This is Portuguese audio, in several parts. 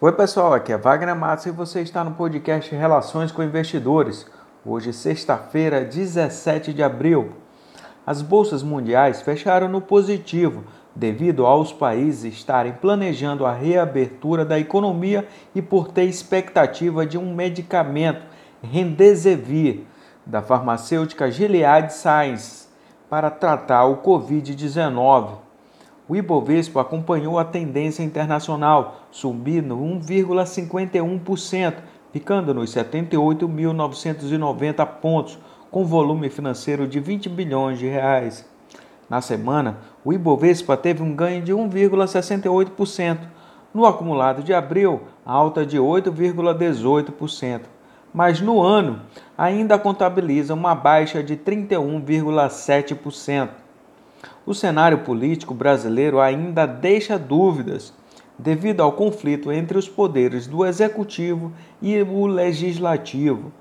Oi, pessoal, aqui é Wagner Matos e você está no podcast Relações com Investidores. Hoje, sexta-feira, 17 de abril. As bolsas mundiais fecharam no positivo devido aos países estarem planejando a reabertura da economia e por ter expectativa de um medicamento Remdesivir da farmacêutica Gilead Sciences para tratar o COVID-19 o Ibovespa acompanhou a tendência internacional, subindo 1,51%, ficando nos 78.990 pontos, com volume financeiro de 20 bilhões de reais. Na semana, o Ibovespa teve um ganho de 1,68%. No acumulado de abril, alta de 8,18%. Mas no ano, ainda contabiliza uma baixa de 31,7%. O cenário político brasileiro ainda deixa dúvidas devido ao conflito entre os poderes do executivo e o legislativo.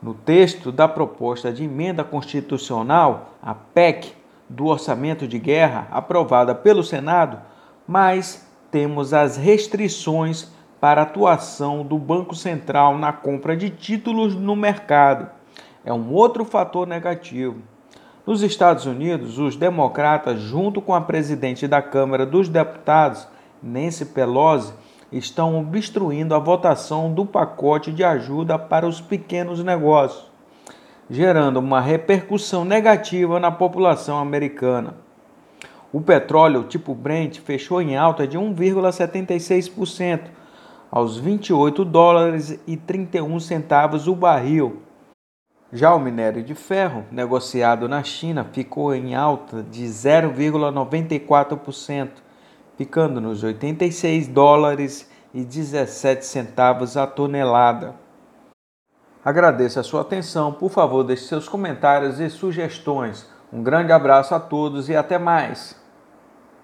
No texto da proposta de emenda constitucional, a PEC do orçamento de guerra aprovada pelo Senado, mas temos as restrições para a atuação do Banco Central na compra de títulos no mercado. É um outro fator negativo. Nos Estados Unidos, os democratas, junto com a presidente da Câmara dos Deputados, Nancy Pelosi, estão obstruindo a votação do pacote de ajuda para os pequenos negócios, gerando uma repercussão negativa na população americana. O petróleo tipo Brent fechou em alta de 1,76% aos 28 dólares e 31 centavos o barril já o minério de ferro, negociado na China, ficou em alta de 0,94%, ficando nos 86 dólares e 17 centavos a tonelada. Agradeço a sua atenção, por favor, deixe seus comentários e sugestões. Um grande abraço a todos e até mais!